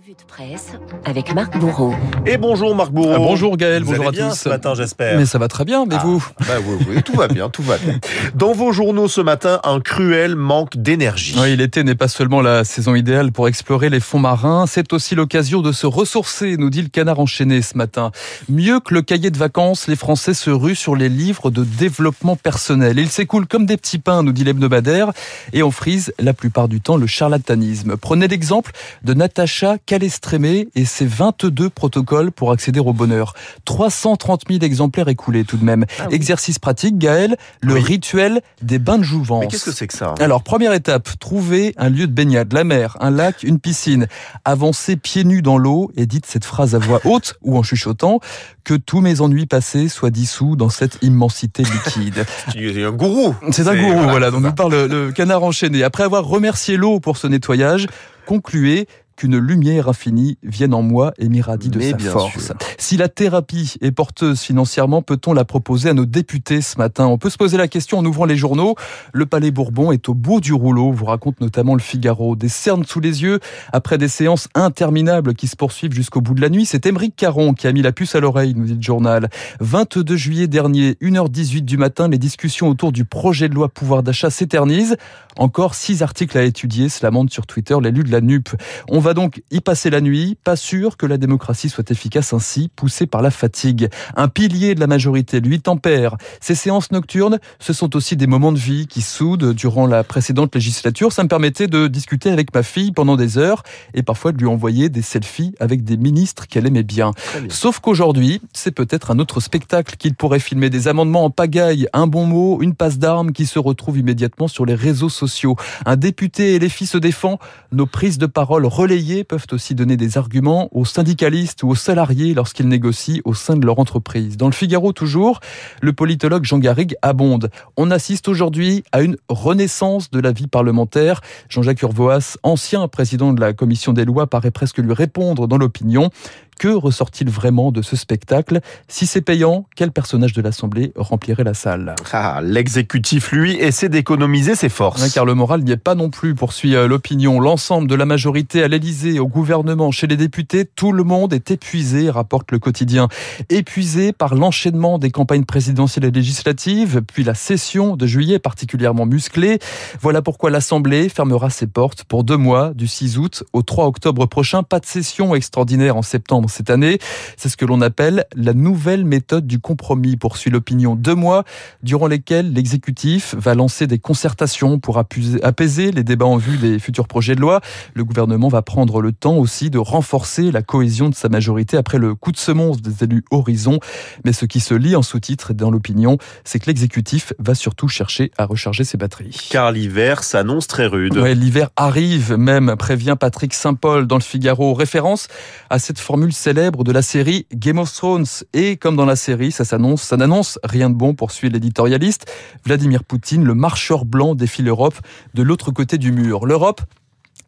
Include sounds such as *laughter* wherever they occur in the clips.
Revue de presse avec Marc Bourreau. Et bonjour Marc Bourreau. Ah, bonjour Gaël, Vous bonjour allez à bien tous. ce matin, j'espère. Mais ça va très bien, mais Ah, vous bah oui, oui, tout va bien, tout va bien. Dans vos journaux ce matin, un cruel manque d'énergie. Oui, l'été n'est pas seulement la saison idéale pour explorer les fonds marins, c'est aussi l'occasion de se ressourcer, nous dit le canard enchaîné ce matin. Mieux que le cahier de vacances, les Français se ruent sur les livres de développement personnel. Ils s'écoulent comme des petits pains, nous dit l'hebdomadaire, et on frise la plupart du temps le charlatanisme. Prenez l'exemple de Natacha Calestrémé et ses 22 protocoles pour accéder au bonheur. 330 000 exemplaires écoulés tout de même. Ah oui. Exercice pratique, Gaël, le Oui. rituel des bains de jouvence. Mais qu'est-ce que c'est que ça Alors, première étape, trouver un lieu de baignade, la mer, un lac, une piscine. Avancez pieds nus dans l'eau et dites cette phrase à voix haute ou en chuchotant que tous mes ennuis passés soient dissous dans cette immensité liquide. *laughs* C'est un gourou. C'est un gourou, voilà, c'est dont nous parle le canard enchaîné. Après avoir remercié l'eau pour ce nettoyage, concluez qu'une lumière infinie vienne en moi et m'irradie de Mais sa force. sûr. Si la thérapie est porteuse financièrement, peut-on la proposer à nos députés ce matin? On peut se poser la question en ouvrant les journaux. Le Palais Bourbon est au bout du rouleau, vous raconte notamment le Figaro. Des cernes sous les yeux, après des séances interminables qui se poursuivent jusqu'au bout de la nuit. C'est Émeric Caron qui a mis la puce à l'oreille, nous dit le journal. 22 juillet dernier, 1h18 du matin, les discussions autour du projet de loi pouvoir d'achat s'éternisent. Encore six articles à étudier, cela monte sur Twitter l'élu de la NUP. On va donc y passer la nuit, pas sûr que la démocratie soit efficace ainsi, poussée par la fatigue. Un pilier de la majorité, lui, tempère. Ces séances nocturnes, ce sont aussi des moments de vie qui soudent durant la précédente législature. Ça me permettait de discuter avec ma fille pendant des heures et parfois de lui envoyer des selfies avec des ministres qu'elle aimait bien. Sauf qu'aujourd'hui, c'est peut-être un autre spectacle qu'il pourrait filmer. Des amendements en pagaille, un bon mot, une passe d'armes qui se retrouvent immédiatement sur les réseaux sociaux. Un député et les filles se défend. Nos prises de parole relayées peuvent aussi donner des arguments aux syndicalistes ou aux salariés lorsqu'ils négocient au sein de leur entreprise. Dans le Figaro toujours, le politologue Jean Garrigue abonde. On assiste aujourd'hui à une renaissance de la vie parlementaire. Jean-Jacques Urvoas, ancien président de la commission des lois, paraît presque lui répondre dans l'opinion. Que ressort-il vraiment de ce spectacle? Si c'est payant, quel personnage de l'Assemblée remplirait la salle? Ah, L'exécutif, lui, essaie d'économiser ses forces. Ouais, car le moral n'y est pas non plus, poursuit euh, l'opinion. L'ensemble de la majorité à l'Élysée, au gouvernement, chez les députés, tout le monde est épuisé, rapporte le quotidien. Épuisé par l'enchaînement des campagnes présidentielles et législatives, puis la session de juillet particulièrement musclée. Voilà pourquoi l'Assemblée fermera ses portes pour deux mois, du 6 août au 3 octobre prochain. Pas de session extraordinaire en septembre cette année. C'est ce que l'on appelle la nouvelle méthode du compromis, poursuit l'opinion. Deux mois durant lesquels l'exécutif va lancer des concertations pour apaiser les débats en vue des futurs projets de loi. Le gouvernement va prendre le temps aussi de renforcer la cohésion de sa majorité après le coup de semonce des élus Horizon. Mais ce qui se lit en sous-titre dans l'opinion, c'est que l'exécutif va surtout chercher à recharger ses batteries. Car l'hiver s'annonce très rude. Ouais, l'hiver arrive même, prévient Patrick Saint-Paul dans le Figaro. Référence à cette formule célèbre de la série Game of Thrones. Et comme dans la série, ça s'annonce, ça n'annonce rien de bon, poursuit l'éditorialiste. Vladimir Poutine, le marcheur blanc défie l'Europe de l'autre côté du mur. L'Europe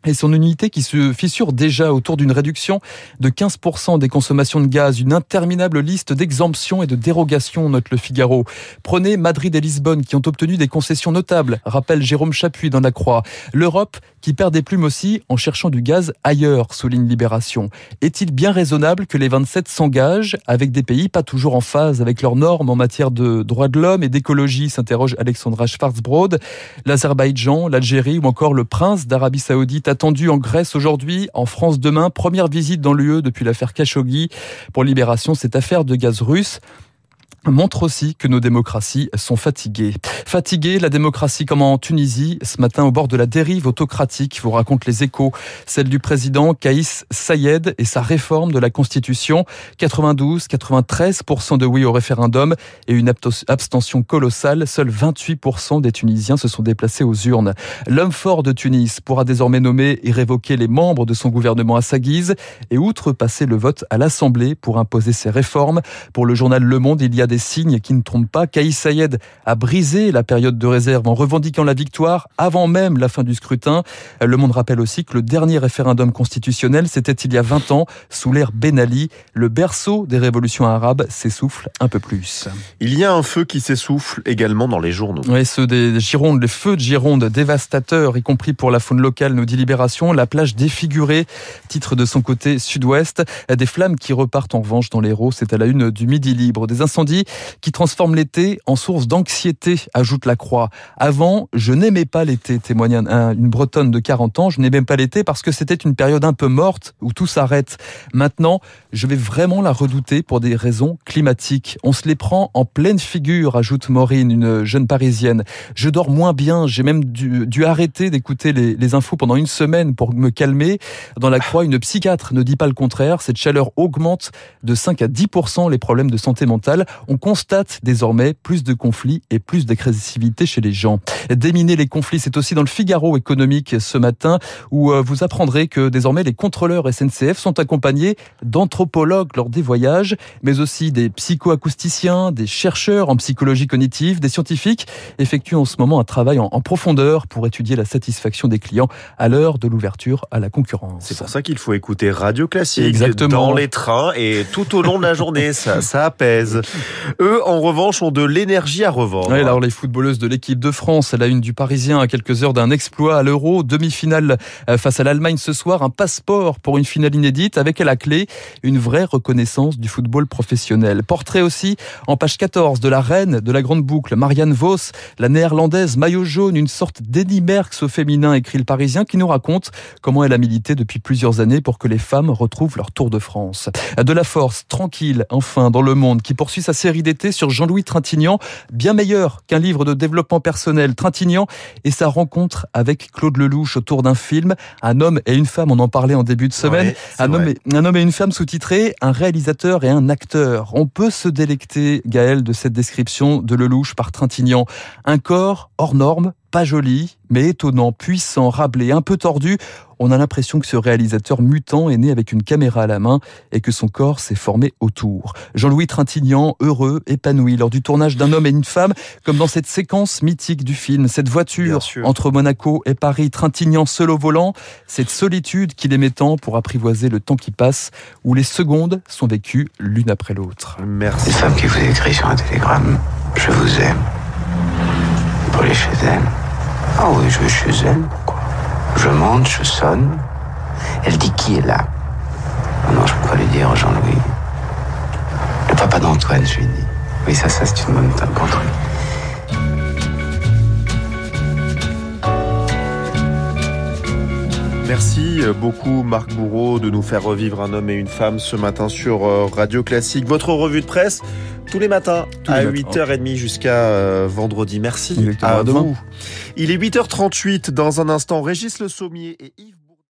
et son unité qui se fissure déjà autour d'une réduction de 15% des consommations de gaz, une interminable liste d'exemptions et de dérogations, note le Figaro. Prenez Madrid et Lisbonne qui ont obtenu des concessions notables, rappelle Jérôme Chapuis dans la Croix. L'Europe qui perd des plumes aussi en cherchant du gaz ailleurs, souligne Libération. Est-il bien raisonnable que les 27 s'engagent avec des pays pas toujours en phase avec leurs normes en matière de droits de l'homme et d'écologie, s'interroge Alexandra Schwarzbrod. L'Azerbaïdjan, l'Algérie ou encore le prince d'Arabie Saoudite attendu en Grèce aujourd'hui, en France demain. Première visite dans l'UE depuis l'affaire Khashoggi. Pour Libération, cette affaire de gaz russe montre aussi que nos démocraties sont fatiguées. Fatiguées, la démocratie comme en Tunisie, ce matin au bord de la dérive autocratique, vous raconte les échos, celle du président Kaïs Sayed et sa réforme de la Constitution, 92, 93% de oui au référendum et une abstention colossale, seuls 28% des Tunisiens se sont déplacés aux urnes. L'homme fort de Tunis pourra désormais nommer et révoquer les membres de son gouvernement à sa guise et outrepasser le vote à l'Assemblée pour imposer ses réformes. Pour le journal Le Monde, il y a des signes qui ne trompent pas. Kaïs Sayed a brisé la période de réserve en revendiquant la victoire avant même la fin du scrutin. Le Monde rappelle aussi que le dernier référendum constitutionnel, c'était il y a 20 ans, sous l'ère Ben Ali. Le berceau des révolutions arabes s'essouffle un peu plus. Il y a un feu qui s'essouffle également dans les journaux. Oui, ceux des Girondes, les feux de Gironde dévastateurs, y compris pour la faune locale, nous dit Libération. La plage défigurée, titre de son côté sud-ouest. Des flammes qui repartent en revanche dans l'Hérault, c'est à la une du Midi Libre. Des incendies qui transforment l'été en source d'anxiété, ajoute la Croix. Avant, je n'aimais pas l'été, témoigne une Bretonne de 40 ans. Je n'aimais pas l'été parce que c'était une période un peu morte où tout s'arrête. Maintenant, je vais vraiment la redouter pour des raisons climatiques. On se les prend en pleine figure, ajoute Maureen, une jeune parisienne. Je dors moins bien, j'ai même dû, arrêter d'écouter les, infos pendant une semaine pour me calmer. Dans la croix, une psychiatre ne dit pas le contraire. Cette chaleur augmente de 5 à 10% les problèmes de santé mentale. On constate désormais plus de conflits et plus d'agressivité chez les gens. Déminer les conflits, c'est aussi dans le Figaro économique ce matin où euh, vous apprendrez que désormais les contrôleurs SNCF sont accompagnés d'anthropologues lors des voyages, mais aussi des psychoacousticiens, des chercheurs en psychologie cognitive, des scientifiques effectuent en ce moment un travail en, profondeur pour étudier la satisfaction des clients à l'heure de l'ouverture à la concurrence. C'est pour ça qu'il faut écouter Radio Classique Exactement. dans les trains et tout au long de la journée, ça, ça apaise. Eux, en revanche, ont de l'énergie à revendre. Oui, alors les footballeuses de l'équipe de France, la une du Parisien à quelques heures d'un exploit à l'Euro, demi-finale euh, face à l'Allemagne ce soir, un passeport pour une finale inédite avec à la clé une vraie reconnaissance du football professionnel. Portrait aussi en page 14 de la reine de la grande boucle, Marianne Vos, la néerlandaise maillot jaune, une sorte d'Eddie Merckx au féminin, écrit le Parisien, qui nous raconte comment elle a milité depuis plusieurs années pour que les femmes retrouvent leur Tour de France. De la force, tranquille, enfin, dans le monde, qui poursuit sa série d'été sur Jean-Louis Trintignant, bien meilleur qu'un livre de développement personnel. Trintignant et sa rencontre avec Claude Lelouch autour d'un film, Un homme et une femme, on en parlait en début de semaine, un, homme et, un homme et une femme sous-titrés, un réalisateur et un acteur. On peut se délecter, Gaël, de cette description de Lelouch par Trintignant. Un corps hors norme, pas joli, mais étonnant, puissant, rablé, un peu tordu. On a l'impression que ce réalisateur mutant est né avec une caméra à la main et que son corps s'est formé autour. Jean-Louis Trintignant, heureux, épanoui lors du tournage d'un homme et une femme, comme dans cette séquence mythique du film, cette voiture entre Monaco et Paris, Trintignant seul au volant, cette solitude qu'il aimait tant pour apprivoiser le temps qui passe, où les secondes sont vécues l'une après l'autre. Merci. Les femmes qui vous écrit sur un télégramme, je vous aime. Pour aller chez elle. Ah oui, je vais chez elle. Je monte, je sonne. Elle dit qui est là? Oh Non, je peux pas lui dire, Jean-Louis. Le papa d'Antoine, je lui dis. Oui, ça, ça, c'est une bonne pour Merci beaucoup Marc Bourreau de nous faire revivre un homme et une femme ce matin sur euh, Radio Classique. Votre revue de presse tous les matins à 8h30 jusqu'à euh, vendredi. Merci à vous. Il est 8h38 dans un instant. Régis Le Sommier et Yves